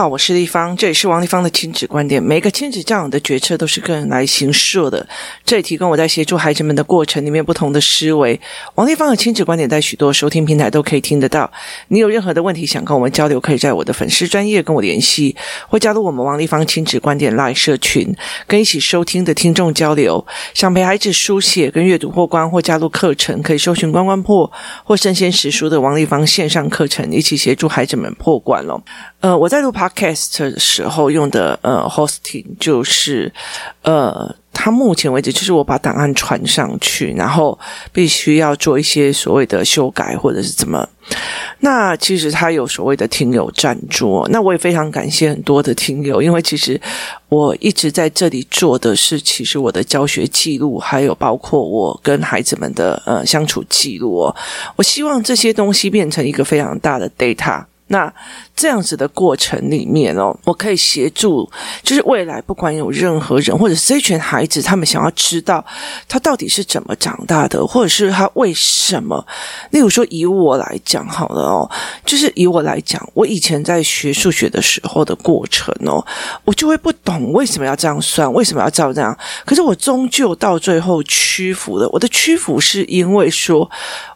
好，我是丽芳，这里是王丽芳的亲子观点。每个亲子教养的决策都是个人来形设的，这里提供我在协助孩子们的过程里面不同的思维。王丽芳的亲子观点在许多收听平台都可以听得到。你有任何的问题想跟我们交流，可以在我的粉丝专业跟我联系，或加入我们王丽芳亲子观点 Live 社群，跟一起收听的听众交流。想陪孩子书写跟阅读破关，或加入课程，可以搜寻关关破或生鲜识书的王丽芳线上课程，一起协助孩子们破关喽。呃，我在录 cast 的时候用的呃 hosting 就是呃，它目前为止就是我把档案传上去，然后必须要做一些所谓的修改或者是怎么。那其实它有所谓的听友赞助，那我也非常感谢很多的听友，因为其实我一直在这里做的是，其实我的教学记录，还有包括我跟孩子们的呃相处记录哦，我希望这些东西变成一个非常大的 data。那这样子的过程里面哦，我可以协助，就是未来不管有任何人或者是这群孩子，他们想要知道他到底是怎么长大的，或者是他为什么。例如说，以我来讲好了哦，就是以我来讲，我以前在学数学的时候的过程哦，我就会不懂为什么要这样算，为什么要照这样。可是我终究到最后屈服了。我的屈服是因为说，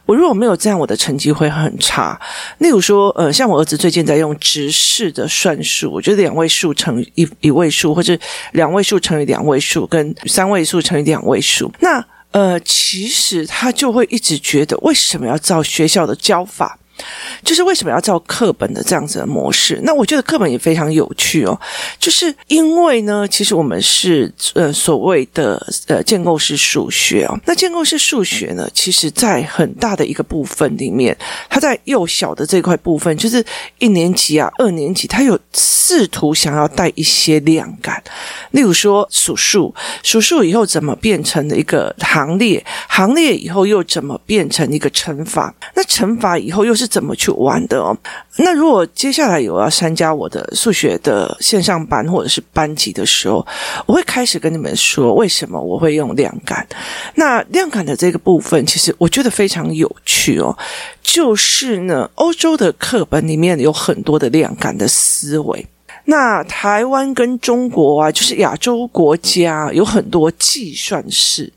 我如果没有这样，我的成绩会很差。例如说，呃，像我儿子最近在用直式的算术，我觉得两位数乘一一位数，或者两位数乘以两位数，跟三位数乘以两位数，那呃，其实他就会一直觉得，为什么要照学校的教法？就是为什么要照课本的这样子的模式？那我觉得课本也非常有趣哦。就是因为呢，其实我们是呃所谓的呃建构式数学哦。那建构式数学呢，其实在很大的一个部分里面，它在幼小的这块部分，就是一年级啊、二年级，它有试图想要带一些量感。例如说数数，数数以后怎么变成了一个行列？行列以后又怎么变成一个乘法？那乘法以后又是怎么去玩的哦？那如果接下来有要参加我的数学的线上班或者是班级的时候，我会开始跟你们说为什么我会用量感。那量感的这个部分，其实我觉得非常有趣哦。就是呢，欧洲的课本里面有很多的量感的思维。那台湾跟中国啊，就是亚洲国家有很多计算式。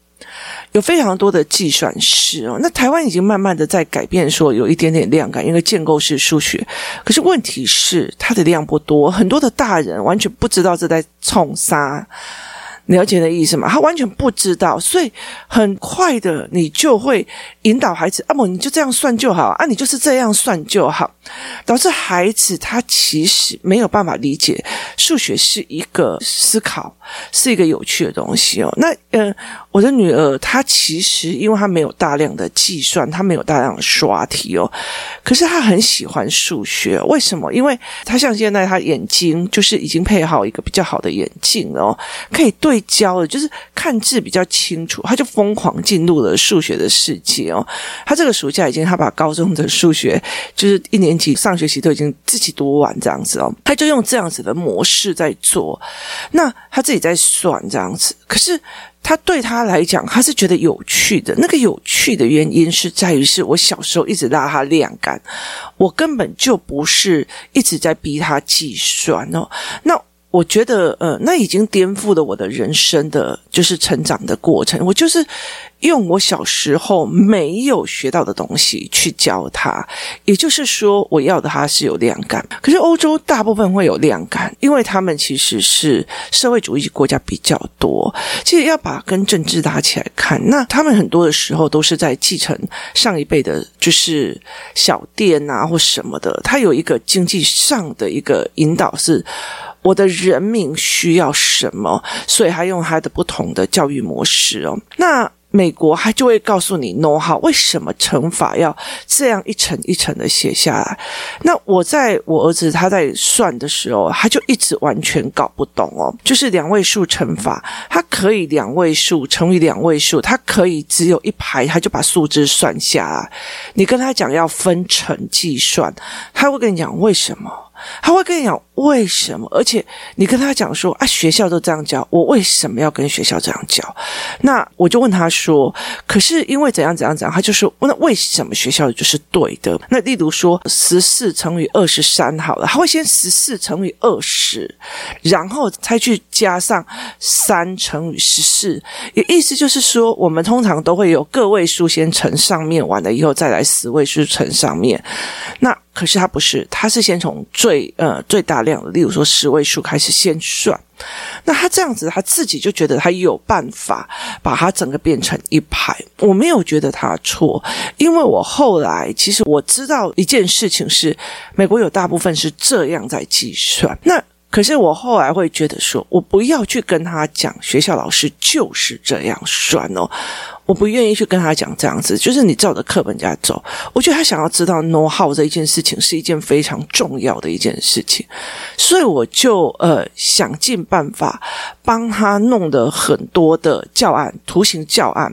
有非常多的计算式哦，那台湾已经慢慢的在改变，说有一点点量感，因为建构式数学。可是问题是，它的量不多，很多的大人完全不知道这在冲杀。了解的意思吗？他完全不知道，所以很快的你就会引导孩子，啊不，你就这样算就好啊，你就是这样算就好，导致孩子他其实没有办法理解数学是一个思考，是一个有趣的东西哦。那呃，我的女儿她其实因为她没有大量的计算，她没有大量的刷题哦，可是她很喜欢数学，为什么？因为她像现在她眼睛就是已经配好一个比较好的眼镜哦，可以对。焦的就是看字比较清楚，她就疯狂进入了数学的世界哦。她这个暑假已经，她把高中的数学就是一年级上学期都已经自己读完这样子哦。她就用这样子的模式在做，那她自己在算这样子。可是他对他来讲，他是觉得有趣的。那个有趣的原因是在于，是我小时候一直拉他晾干，我根本就不是一直在逼他计算哦。那。我觉得，呃，那已经颠覆了我的人生的就是成长的过程。我就是用我小时候没有学到的东西去教他，也就是说，我要的他是有量感。可是欧洲大部分会有量感，因为他们其实是社会主义国家比较多。其实要把跟政治搭起来看，那他们很多的时候都是在继承上一辈的，就是小店啊或什么的。他有一个经济上的一个引导是。我的人民需要什么？所以他用他的不同的教育模式哦。那美国他就会告诉你 know how，为什么乘法要这样一层一层的写下来？那我在我儿子他在算的时候，他就一直完全搞不懂哦。就是两位数乘法，他可以两位数乘以两位数，他可以只有一排，他就把数字算下来。你跟他讲要分层计算，他会跟你讲为什么？他会跟你讲为什么，而且你跟他讲说啊，学校都这样教，我为什么要跟学校这样教？那我就问他说，可是因为怎样怎样怎样，他就说，那为什么学校就是对的？那例如说十四乘以二十三好了，他会先十四乘以二十，然后再去加上三乘以十四，也意思就是说，我们通常都会有个位数先乘上面，完了以后再来十位数乘上面。那可是他不是，他是先从最呃最大量的，例如说十位数开始先算。那他这样子，他自己就觉得他有办法把它整个变成一排。我没有觉得他错，因为我后来其实我知道一件事情是，美国有大部分是这样在计算。那可是我后来会觉得说，我不要去跟他讲，学校老师就是这样算哦。我不愿意去跟他讲这样子，就是你照着课本家走。我觉得他想要知道 know how 这一件事情是一件非常重要的一件事情，所以我就呃想尽办法帮他弄的很多的教案，图形教案。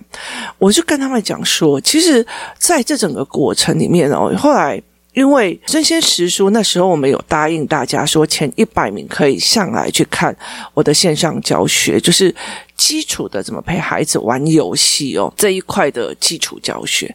我就跟他们讲说，其实在这整个过程里面哦，后来。因为真仙实书那时候我们有答应大家说，前一百名可以上来去看我的线上教学，就是。基础的怎么陪孩子玩游戏哦，这一块的基础教学。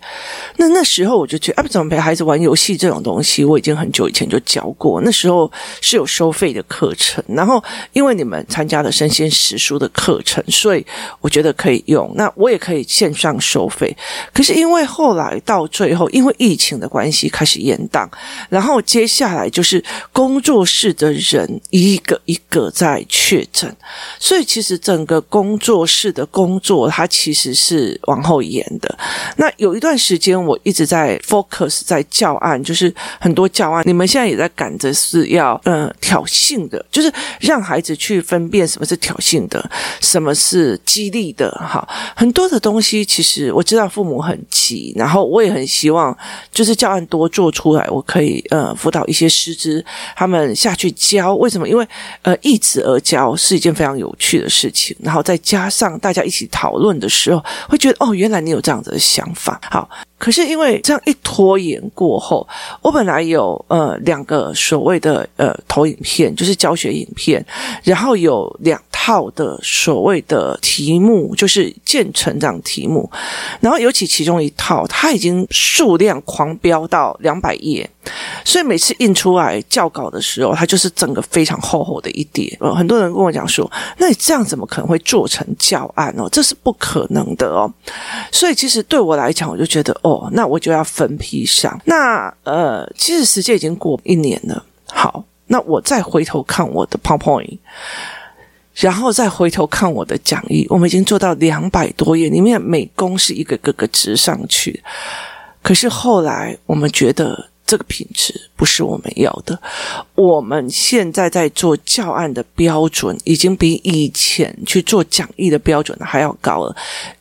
那那时候我就觉得，啊，怎么陪孩子玩游戏这种东西，我已经很久以前就教过。那时候是有收费的课程，然后因为你们参加了生鲜时书的课程，所以我觉得可以用。那我也可以线上收费。可是因为后来到最后，因为疫情的关系开始延档，然后接下来就是工作室的人一个一个在确诊，所以其实整个工工作室的工作，它其实是往后延的。那有一段时间，我一直在 focus 在教案，就是很多教案，你们现在也在赶着是要呃挑衅的，就是让孩子去分辨什么是挑衅的，什么是激励的。哈，很多的东西，其实我知道父母很急，然后我也很希望，就是教案多做出来，我可以呃辅导一些师资，他们下去教。为什么？因为呃一直而教是一件非常有趣的事情，然后在。加上大家一起讨论的时候，会觉得哦，原来你有这样子的想法。好，可是因为这样一拖延过后，我本来有呃两个所谓的呃投影片，就是教学影片，然后有两套的所谓的题目，就是渐成长题目，然后尤其其中一套，它已经数量狂飙到两百页。所以每次印出来校稿的时候，它就是整个非常厚厚的一叠。呃，很多人跟我讲说：“那你这样怎么可能会做成教案哦？这是不可能的哦。”所以其实对我来讲，我就觉得哦，哦那我就要分批上。那呃，其实时间已经过一年了。好，那我再回头看我的 PowerPoint，然后再回头看我的讲义，我们已经做到两百多页，里面每公是一个个个直上去。可是后来我们觉得。这个品质不是我们要的。我们现在在做教案的标准，已经比以前去做讲义的标准还要高了。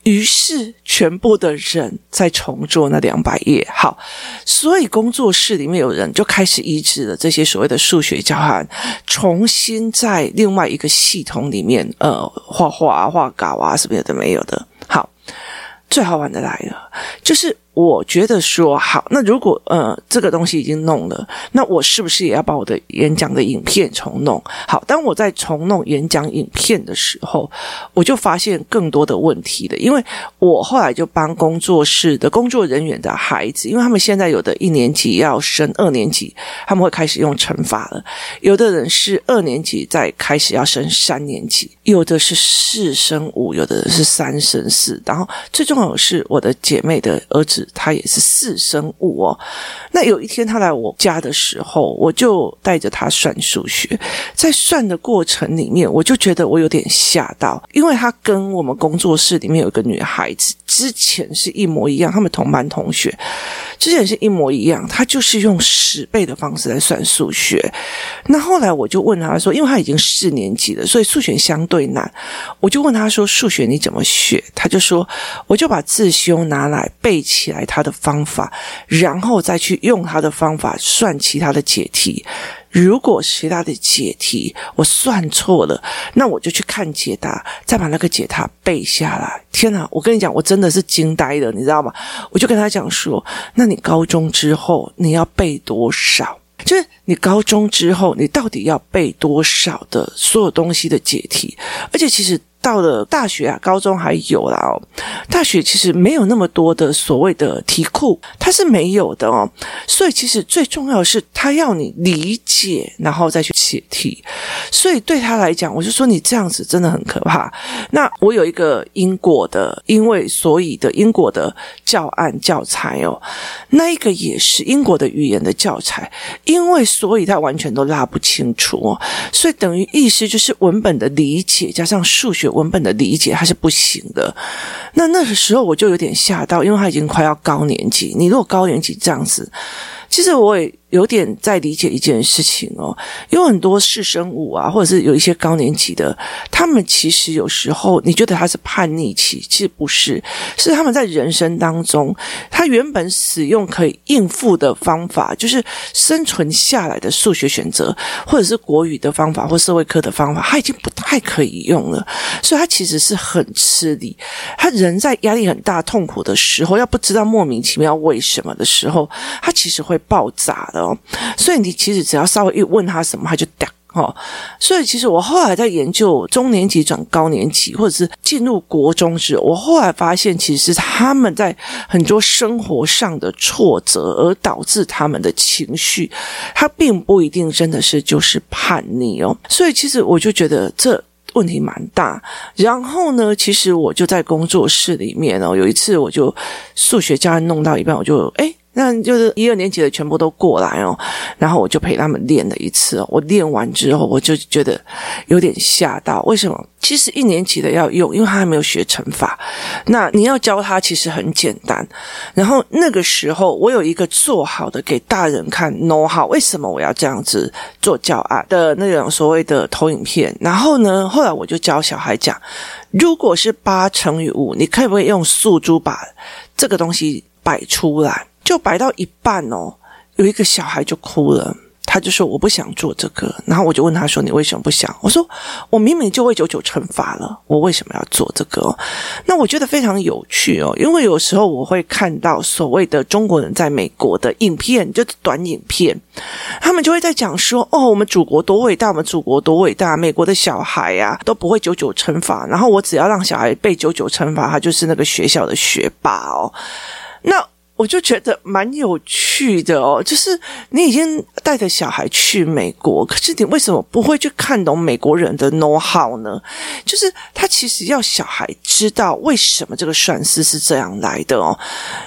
于是，全部的人在重做那两百页。好，所以工作室里面有人就开始移植了这些所谓的数学教案，重新在另外一个系统里面，呃，画画啊、画稿啊，什么有的没有的。好，最好玩的来了，就是。我觉得说好，那如果呃这个东西已经弄了，那我是不是也要把我的演讲的影片重弄？好，当我在重弄演讲影片的时候，我就发现更多的问题了。因为我后来就帮工作室的工作人员的孩子，因为他们现在有的一年级要升二年级，他们会开始用乘法了；有的人是二年级在开始要升三年级，有的是四升五，有的是三升四。然后最重要的是我的姐妹的儿子。他也是四生物哦。那有一天他来我家的时候，我就带着他算数学，在算的过程里面，我就觉得我有点吓到，因为他跟我们工作室里面有一个女孩子，之前是一模一样，他们同班同学，之前是一模一样，他就是用十倍的方式来算数学。那后来我就问他说，因为他已经四年级了，所以数学相对难，我就问他说，数学你怎么学？他就说，我就把自修拿来背起来。他的方法，然后再去用他的方法算其他的解题。如果其他的解题我算错了，那我就去看解答，再把那个解答背下来。天哪，我跟你讲，我真的是惊呆了，你知道吗？我就跟他讲说，那你高中之后你要背多少？就是你高中之后，你到底要背多少的所有东西的解题？而且其实。到了大学啊，高中还有啦哦。大学其实没有那么多的所谓的题库，它是没有的哦。所以其实最重要的是，他要你理解，然后再去写题。所以对他来讲，我就说你这样子真的很可怕。那我有一个英国的，因为所以的英国的教案教材哦，那一个也是英国的语言的教材，因为所以他完全都拉不清楚哦。所以等于意思就是文本的理解加上数学。文本的理解它是不行的，那那个时候我就有点吓到，因为他已经快要高年级，你如果高年级这样子，其实我也。有点在理解一件事情哦，有很多视生物啊，或者是有一些高年级的，他们其实有时候你觉得他是叛逆期，其实不是，是他们在人生当中，他原本使用可以应付的方法，就是生存下来的数学选择，或者是国语的方法，或社会科的方法，他已经不太可以用了，所以他其实是很吃力。他人在压力很大、痛苦的时候，要不知道莫名其妙为什么的时候，他其实会爆炸的。哦，所以你其实只要稍微一问他什么，他就掉哦。所以其实我后来在研究中年级转高年级，或者是进入国中时，我后来发现，其实他们在很多生活上的挫折，而导致他们的情绪，他并不一定真的是就是叛逆哦。所以其实我就觉得这问题蛮大。然后呢，其实我就在工作室里面哦，有一次我就数学教案弄到一半，我就诶那就是一二年级的全部都过来哦，然后我就陪他们练了一次。我练完之后，我就觉得有点吓到。为什么？其实一年级的要用，因为他还没有学乘法。那你要教他，其实很简单。然后那个时候，我有一个做好的给大人看，know how，为什么我要这样子做教案的那种所谓的投影片。然后呢，后来我就教小孩讲，如果是八乘以五，你可以不可以用素珠把这个东西摆出来？就摆到一半哦，有一个小孩就哭了，他就说我不想做这个，然后我就问他说，你为什么不想？我说我明明就会九九乘法了，我为什么要做这个？那我觉得非常有趣哦，因为有时候我会看到所谓的中国人在美国的影片，就是短影片，他们就会在讲说哦，我们祖国多伟大，我们祖国多伟大，美国的小孩啊都不会九九乘法，然后我只要让小孩背九九乘法，他就是那个学校的学霸哦，那。我就觉得蛮有趣的哦，就是你已经带着小孩去美国，可是你为什么不会去看懂美国人的 know how 呢？就是他其实要小孩知道为什么这个算式是这样来的哦。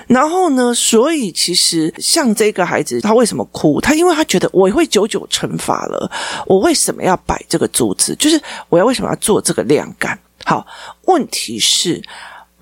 然后呢，所以其实像这个孩子，他为什么哭？他因为他觉得我会久久惩罚了，我为什么要摆这个珠子？就是我要为什么要做这个量感？好，问题是。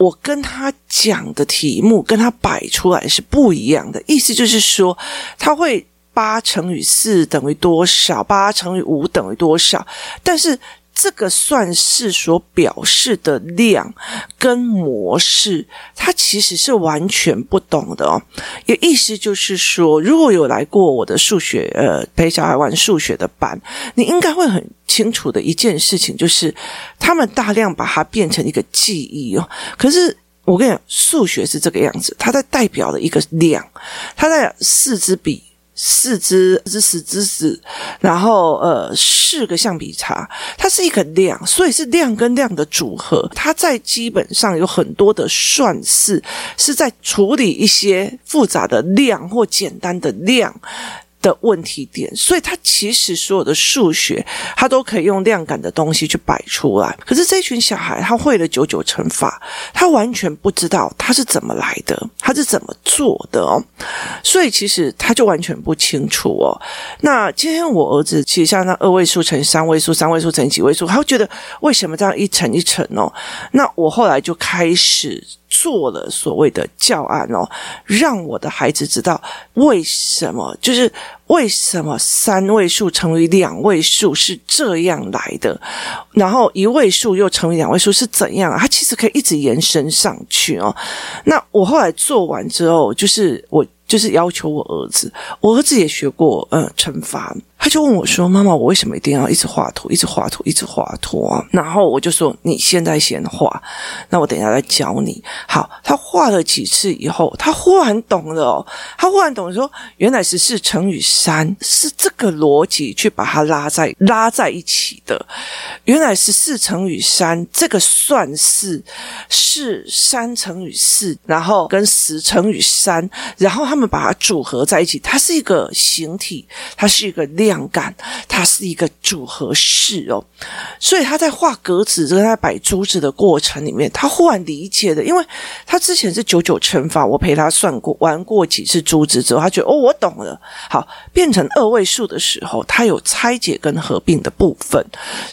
我跟他讲的题目跟他摆出来是不一样的，意思就是说，他会八乘以四等于多少，八乘以五等于多少，但是。这个算式所表示的量跟模式，它其实是完全不懂的哦。也意思就是说，如果有来过我的数学，呃，陪小孩玩数学的班，你应该会很清楚的一件事情，就是他们大量把它变成一个记忆哦。可是我跟你讲，数学是这个样子，它在代表了一个量，它在四支笔。四支是十支十，然后呃四个橡皮擦，它是一个量，所以是量跟量的组合。它在基本上有很多的算式，是在处理一些复杂的量或简单的量。的问题点，所以他其实所有的数学，他都可以用量感的东西去摆出来。可是这群小孩，他会了九九乘法，他完全不知道他是怎么来的，他是怎么做的哦。所以其实他就完全不清楚哦。那今天我儿子其实像那二位数乘三位数，三位数乘几位数，他会觉得为什么这样一乘一乘哦？那我后来就开始。做了所谓的教案哦，让我的孩子知道为什么，就是为什么三位数乘以两位数是这样来的，然后一位数又乘以两位数是怎样？他其实可以一直延伸上去哦。那我后来做完之后，就是我就是要求我儿子，我儿子也学过呃乘法。他就问我说：“妈妈，我为什么一定要一直画图，一直画图，一直画图啊？”然后我就说：“你现在先画，那我等一下再教你。”好，他画了几次以后，他忽然懂了哦。他忽然懂说，原来十四乘以三是这个逻辑去把它拉在拉在一起的。原来十四乘以三这个算式是三乘以四，然后跟十乘以三，然后他们把它组合在一起，它是一个形体，它是一个量。量感，它是一个组合式哦，所以他在画格子，跟他摆珠子的过程里面，他忽然理解了，因为他之前是九九乘法，我陪他算过，玩过几次珠子之后，他觉得哦，我懂了。好，变成二位数的时候，他有拆解跟合并的部分，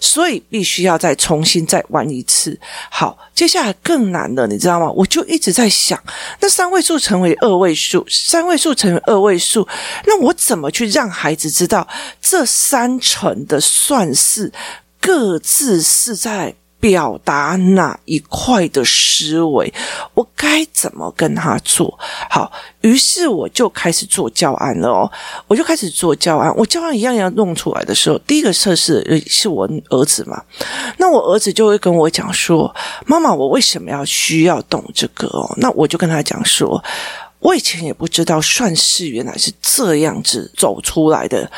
所以必须要再重新再玩一次。好，接下来更难的，你知道吗？我就一直在想，那三位数成为二位数，三位数成为二位数，那我怎么去让孩子知道？这三层的算式各自是在表达哪一块的思维？我该怎么跟他做？好，于是我就开始做教案了哦，我就开始做教案。我教案一样一样弄出来的时候，第一个测试是我儿子嘛，那我儿子就会跟我讲说：“妈妈，我为什么要需要懂这个哦？”那我就跟他讲说。我以前也不知道算式原来是这样子走出来的，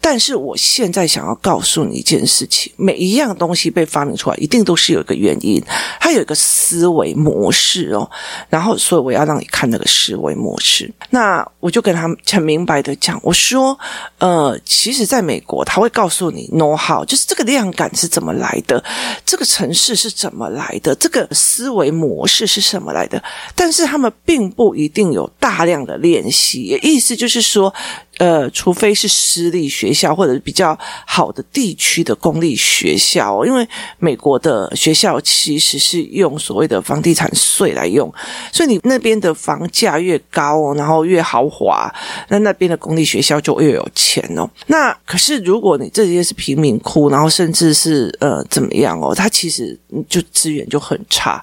但是我现在想要告诉你一件事情：每一样东西被发明出来，一定都是有一个原因，它有一个思维模式哦。然后，所以我要让你看那个思维模式。那我就跟他很明白的讲，我说：呃，其实在美国，他会告诉你 know how，就是这个量感是怎么来的，这个城市是怎么来的，这个思维模式是什么来的，但是他们并不一定有。有大量的练习，意思就是说。呃，除非是私立学校或者比较好的地区的公立学校，因为美国的学校其实是用所谓的房地产税来用，所以你那边的房价越高，然后越豪华，那那边的公立学校就越有钱哦。那可是如果你这些是贫民窟，然后甚至是呃怎么样哦，它其实就资源就很差。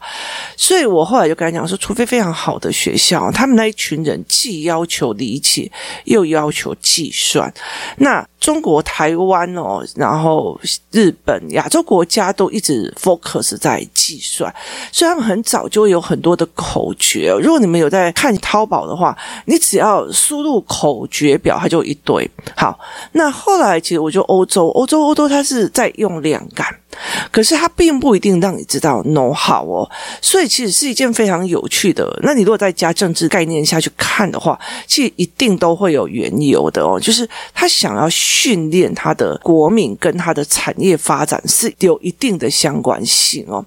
所以我后来就跟他讲说，除非非常好的学校，他们那一群人既要求理解，又要求。计算，那中国台湾哦，然后日本、亚洲国家都一直 focus 在计算，所以他们很早就有很多的口诀。如果你们有在看淘宝的话，你只要输入口诀表，它就一堆。好，那后来其实我就欧洲，欧洲欧洲它是在用量感。可是它并不一定让你知道 know how 哦，所以其实是一件非常有趣的。那你如果再加政治概念下去看的话，其实一定都会有缘由的哦。就是他想要训练他的国民跟他的产业发展是有一定的相关性哦。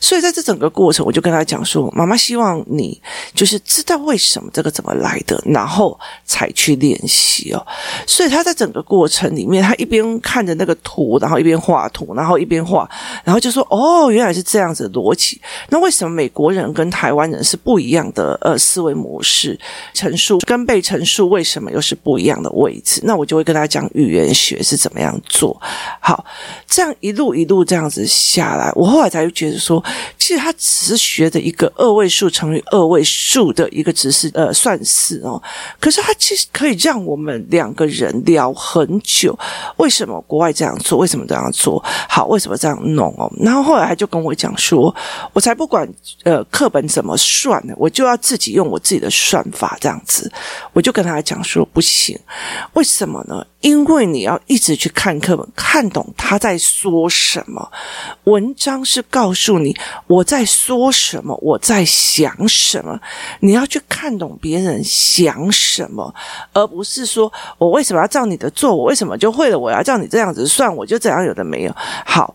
所以在这整个过程，我就跟他讲说：“妈妈希望你就是知道为什么这个怎么来的，然后才去练习哦。”所以他在整个过程里面，他一边看着那个图，然后一边画图，然后一边画，然后就说：“哦，原来是这样子的逻辑。那为什么美国人跟台湾人是不一样的呃思维模式？陈述跟被陈述为什么又是不一样的位置？那我就会跟他讲语言学是怎么样做好。这样一路一路这样子下来，我后来才觉得说。其实他只是学的一个二位数乘以二位数的一个知识呃算式哦，可是他其实可以让我们两个人聊很久。为什么国外这样做？为什么这样做？好，为什么这样弄哦？然后后来他就跟我讲说，我才不管呃课本怎么算呢，我就要自己用我自己的算法这样子。我就跟他讲说不行，为什么呢？因为你要一直去看课本，看懂他在说什么。文章是告诉你我在说什么，我在想什么。你要去看懂别人想什么，而不是说我为什么要照你的做，我为什么就会了，我要照你这样子算，我就这样有的没有。好。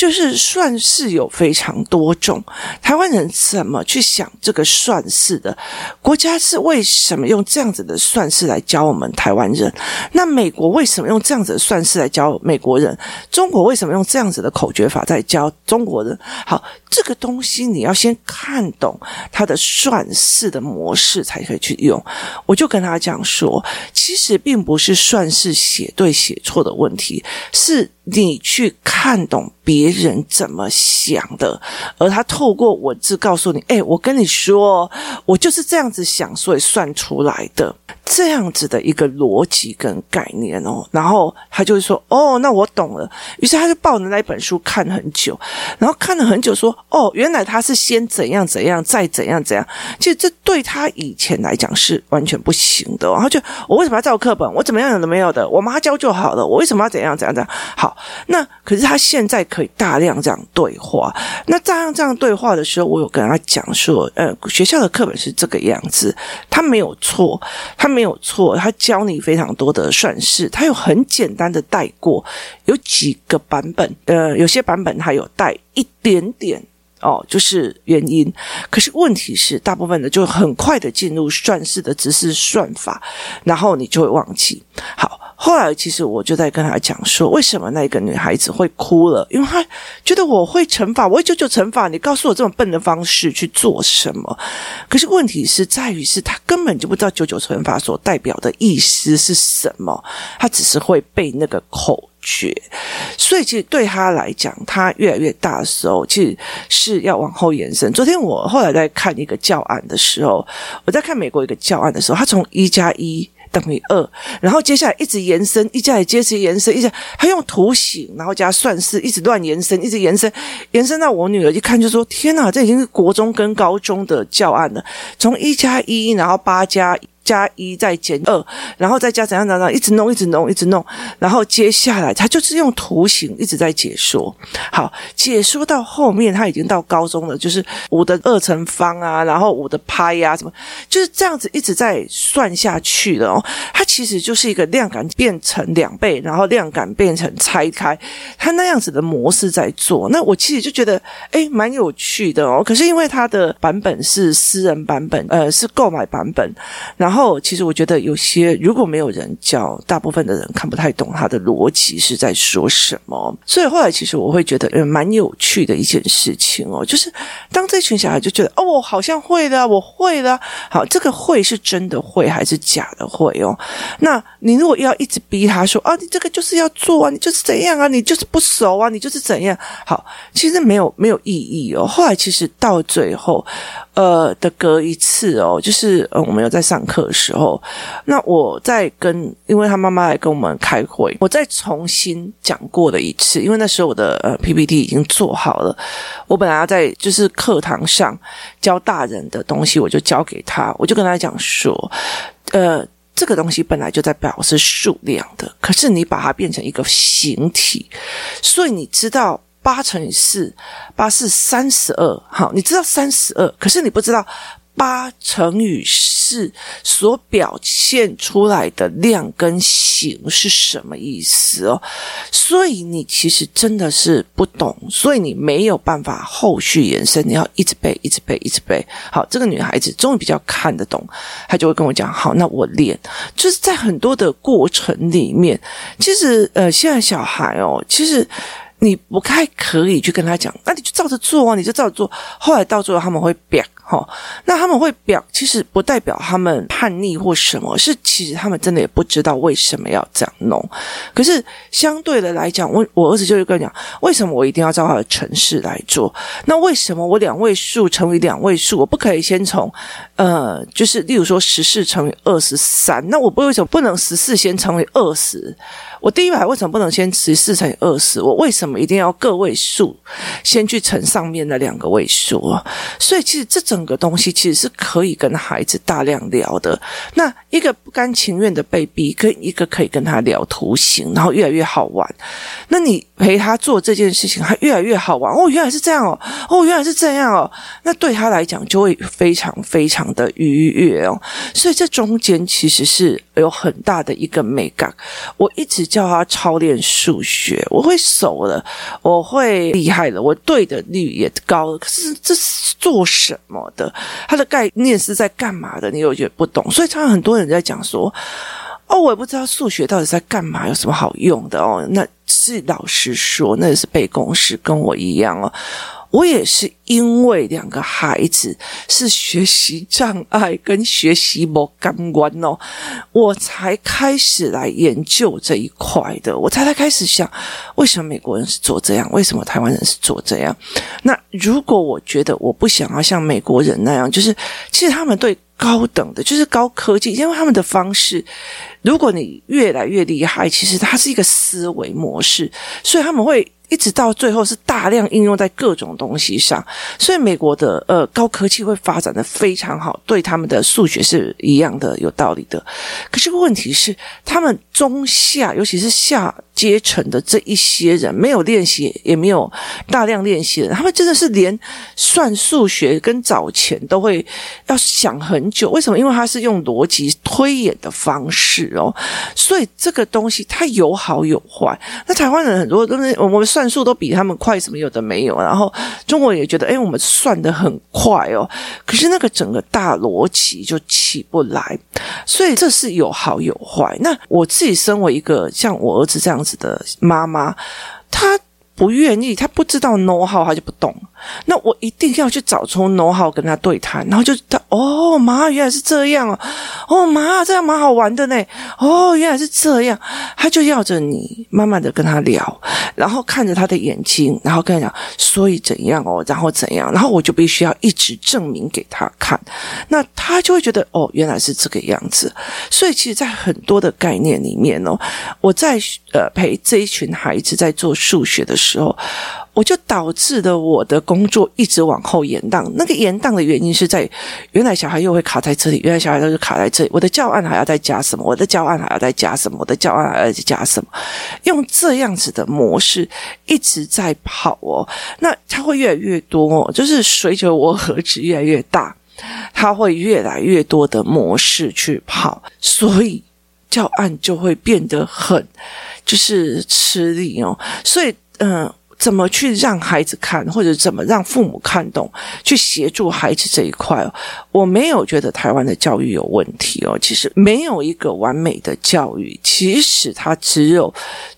就是算式有非常多种，台湾人怎么去想这个算式的？国家是为什么用这样子的算式来教我们台湾人？那美国为什么用这样子的算式来教美国人？中国为什么用这样子的口诀法在教中国人？好，这个东西你要先看懂它的算式的模式才可以去用。我就跟他讲说，其实并不是算式写对写错的问题，是你去看懂别人怎么想的，而他透过文字告诉你：“哎，我跟你说，我就是这样子想，所以算出来的。”这样子的一个逻辑跟概念哦，然后他就会说：“哦，那我懂了。”于是他就抱着那本书看很久，然后看了很久，说：“哦，原来他是先怎样怎样，再怎样怎样。”其实这对他以前来讲是完全不行的哦。然后就我为什么要照课本？我怎么样有的没有的？我妈教就好了。我为什么要怎样怎样怎样？好，那可是他现在可以大量这样对话。那大量这样对话的时候，我有跟他讲说：“呃，学校的课本是这个样子，他没有错，他没。”没有错，他教你非常多的算式，他有很简单的带过，有几个版本，呃，有些版本他有带一点点哦，就是原因。可是问题是，大部分的就很快的进入算式的知识算法，然后你就会忘记。好。后来，其实我就在跟他讲说，为什么那个女孩子会哭了？因为她觉得我会乘法，我会九九乘法，你告诉我这么笨的方式去做什么？可是问题是在于，是她根本就不知道九九乘法所代表的意思是什么，她只是会背那个口诀。所以，其实对她来讲，她越来越大的时候，其实是要往后延伸。昨天我后来在看一个教案的时候，我在看美国一个教案的时候，他从一加一。等于二，然后接下来一直延伸，一加也接着延伸，一直他用图形，然后加算式，一直乱延伸，一直延伸，延伸到我女儿一看就说：“天哪，这已经是国中跟高中的教案了，从一加一，然后八加。”加一再减二，然后再加怎样怎样，一直弄，一直弄，一直弄，然后接下来他就是用图形一直在解说。好，解说到后面他已经到高中了，就是五的二乘方啊，然后五的派呀、啊，什么就是这样子一直在算下去的哦。它其实就是一个量感变成两倍，然后量感变成拆开，它那样子的模式在做。那我其实就觉得哎蛮有趣的哦。可是因为它的版本是私人版本，呃，是购买版本，然后。后，其实我觉得有些如果没有人教，大部分的人看不太懂他的逻辑是在说什么。所以后来，其实我会觉得，嗯，蛮有趣的一件事情哦，就是当这群小孩就觉得，哦，我好像会的，我会的。好，这个会是真的会还是假的会哦？那你如果要一直逼他说，啊，你这个就是要做啊，你就是怎样啊，你就是不熟啊，你就是怎样？好，其实没有没有意义哦。后来其实到最后。呃的隔一次哦，就是呃我们有在上课的时候，那我在跟，因为他妈妈来跟我们开会，我再重新讲过了一次，因为那时候我的呃 PPT 已经做好了，我本来要在就是课堂上教大人的东西，我就交给他，我就跟他讲说，呃这个东西本来就在表示数量的，可是你把它变成一个形体，所以你知道。八乘以四，八是三十二。好，你知道三十二，可是你不知道八乘以四所表现出来的量跟形是什么意思哦。所以你其实真的是不懂，所以你没有办法后续延伸，你要一直背，一直背，一直背。好，这个女孩子终于比较看得懂，她就会跟我讲：“好，那我练。”就是在很多的过程里面，其实呃，现在小孩哦，其实。你不太可以去跟他讲，那你就照着做啊，你就照着做。后来到最后他们会表哈，那他们会表，其实不代表他们叛逆或什么，是其实他们真的也不知道为什么要这样弄。可是相对的来讲，我我儿子就会跟你讲，为什么我一定要照他的程式来做？那为什么我两位数乘以两位数，我不可以先从呃，就是例如说十四乘以二十三，那我不为什么不能十四先乘以二十？我第一排为什么不能先十四乘以二十？我为什么一定要个位数先去乘上面的两个位数啊？所以其实这整个东西其实是可以跟孩子大量聊的。那一个不甘情愿的被逼，跟一个可以跟他聊图形，然后越来越好玩。那你陪他做这件事情，他越来越好玩。哦，原来是这样哦，哦，原来是这样哦。那对他来讲就会非常非常的愉悦哦。所以这中间其实是有很大的一个美感。我一直。叫他操练数学，我会熟了，我会厉害了，我对的率也高。可是这是做什么的？它的概念是在干嘛的？你又觉得不懂，所以常常很多人在讲说：“哦，我也不知道数学到底在干嘛，有什么好用的哦？”那是老师说，那是背公式，跟我一样哦。我也是因为两个孩子是学习障碍跟学习不感官哦，我才开始来研究这一块的。我才才开始想，为什么美国人是做这样？为什么台湾人是做这样？那如果我觉得我不想要像美国人那样，就是其实他们对。高等的，就是高科技，因为他们的方式，如果你越来越厉害，其实它是一个思维模式，所以他们会。一直到最后是大量应用在各种东西上，所以美国的呃高科技会发展的非常好，对他们的数学是一样的有道理的。可是问题是，他们中下尤其是下阶层的这一些人，没有练习，也没有大量练习的人，他们真的是连算数学跟找钱都会要想很久。为什么？因为他是用逻辑推演的方式哦，所以这个东西它有好有坏。那台湾人很多都是我们算。数都比他们快，什么有的没有。然后中国人也觉得，哎，我们算得很快哦，可是那个整个大逻辑就起不来，所以这是有好有坏。那我自己身为一个像我儿子这样子的妈妈，她不愿意，他不知道 know how，她就不动。那我一定要去找出 know how 跟他对谈，然后就他哦妈，原来是这样哦，哦妈，这样蛮好玩的呢，哦原来是这样，他就要着你慢慢的跟他聊，然后看着他的眼睛，然后跟他讲，所以怎样哦，然后怎样，然后我就必须要一直证明给他看，那他就会觉得哦原来是这个样子，所以其实，在很多的概念里面哦，我在呃陪这一群孩子在做数学的时候。时候我就导致了我的工作一直往后延宕。那个延宕的原因是在原来小孩又会卡在这里，原来小孩都是卡在这里。我的教案还要再加什么？我的教案还要再加什么？我的教案还要再加什么？用这样子的模式一直在跑哦。那它会越来越多哦，就是随着我盒子越来越大，它会越来越多的模式去跑，所以教案就会变得很就是吃力哦。所以嗯。怎么去让孩子看，或者怎么让父母看懂，去协助孩子这一块哦，我没有觉得台湾的教育有问题哦。其实没有一个完美的教育，其实它只有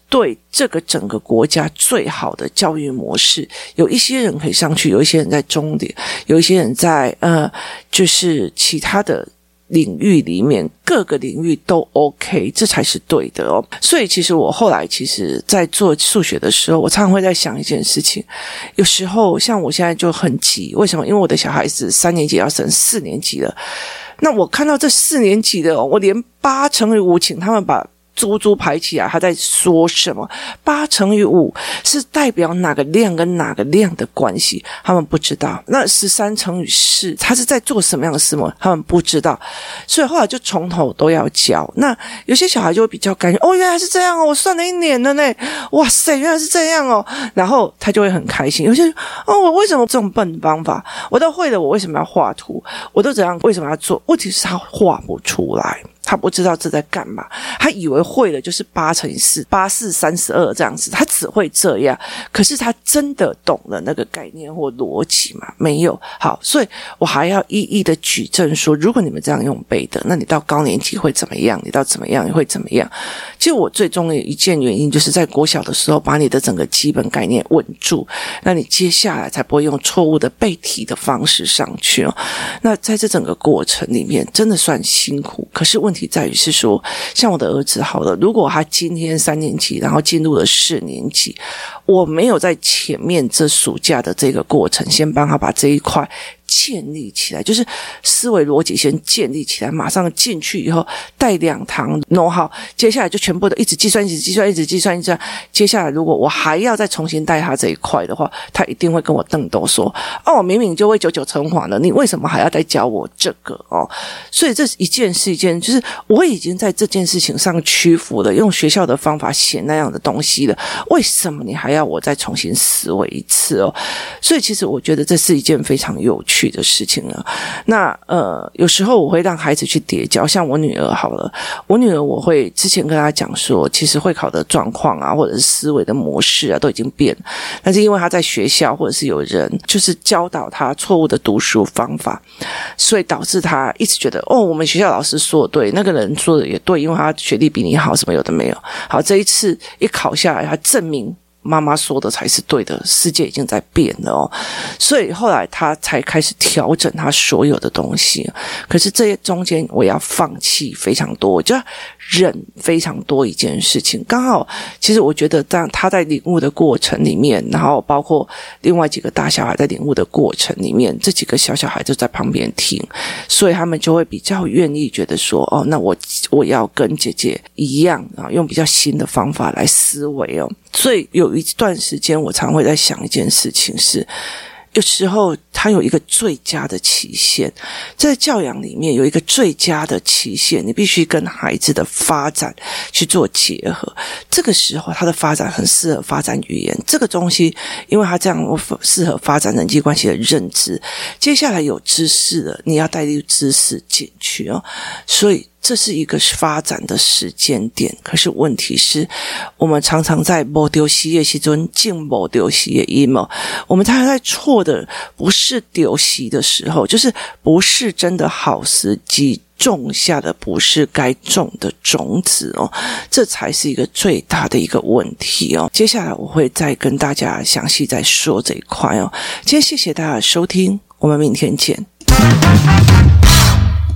对这个整个国家最好的教育模式。有一些人可以上去，有一些人在终点，有一些人在呃，就是其他的。领域里面各个领域都 OK，这才是对的哦。所以其实我后来其实，在做数学的时候，我常常会在想一件事情。有时候像我现在就很急，为什么？因为我的小孩子三年级要升四年级了。那我看到这四年级的，我连八乘以五，请他们把。猪猪排起来，他在说什么？八乘以五是代表哪个量跟哪个量的关系？他们不知道。那十三乘以四，他是在做什么样的事吗？他们不知道。所以后来就从头都要教。那有些小孩就会比较感觉哦，原来是这样哦，我算了一年了呢。哇塞，原来是这样哦。然后他就会很开心。有些哦，我为什么这种笨方法我都会了？我为什么要画图？我都怎样？为什么要做？问题是他画不出来。他不知道这在干嘛，他以为会了就是八乘以四，八四三十二这样子，他只会这样。可是他真的懂了那个概念或逻辑吗？没有。好，所以我还要一一的举证说，如果你们这样用背的，那你到高年级会怎么样？你到怎么样你会怎么样？其实我最重要的一件原因，就是在国小的时候把你的整个基本概念稳住，那你接下来才不会用错误的背题的方式上去哦。那在这整个过程里面，真的算辛苦，可是问。问题在于是说，像我的儿子好了，如果他今天三年级，然后进入了四年级，我没有在前面这暑假的这个过程，先帮他把这一块。建立起来，就是思维逻辑先建立起来，马上进去以后带两堂弄好接下来就全部的一直计算，一直计算，一直计算，一直算。接下来如果我还要再重新带他这一块的话，他一定会跟我瞪斗说：“哦，我明明就会九九乘法了，你为什么还要再教我这个？”哦，所以这一件是一件，就是我已经在这件事情上屈服了，用学校的方法写那样的东西了，为什么你还要我再重新思维一次？哦，所以其实我觉得这是一件非常有趣。的事情了，那呃，有时候我会让孩子去叠交，像我女儿好了，我女儿我会之前跟她讲说，其实会考的状况啊，或者是思维的模式啊，都已经变了，但是因为她在学校或者是有人就是教导她错误的读书方法，所以导致她一直觉得哦，我们学校老师说的对，那个人说的也对，因为他学历比你好，什么有的没有。好，这一次一考下来，他证明。妈妈说的才是对的，世界已经在变了哦，所以后来他才开始调整他所有的东西。可是这些中间，我要放弃非常多，我就要忍非常多一件事情。刚好，其实我觉得，当他在领悟的过程里面，然后包括另外几个大小孩在领悟的过程里面，这几个小小孩就在旁边听，所以他们就会比较愿意觉得说：“哦，那我我要跟姐姐一样啊，用比较新的方法来思维哦。”最有一段时间，我常会在想一件事情是。有时候，它有一个最佳的期限，在教养里面有一个最佳的期限，你必须跟孩子的发展去做结合。这个时候，他的发展很适合发展语言这个东西，因为他这样适合发展人际关系的认知。接下来有知识了，你要带入知识进去哦，所以。这是一个发展的时间点，可是问题是，我们常常在某丢西的时阵，进某丢西的阴谋。我们常常在错的不是丢西的时候，就是不是真的好时机种下的不是该种的种子哦，这才是一个最大的一个问题哦。接下来我会再跟大家详细再说这一块哦。今天谢谢大家的收听，我们明天见。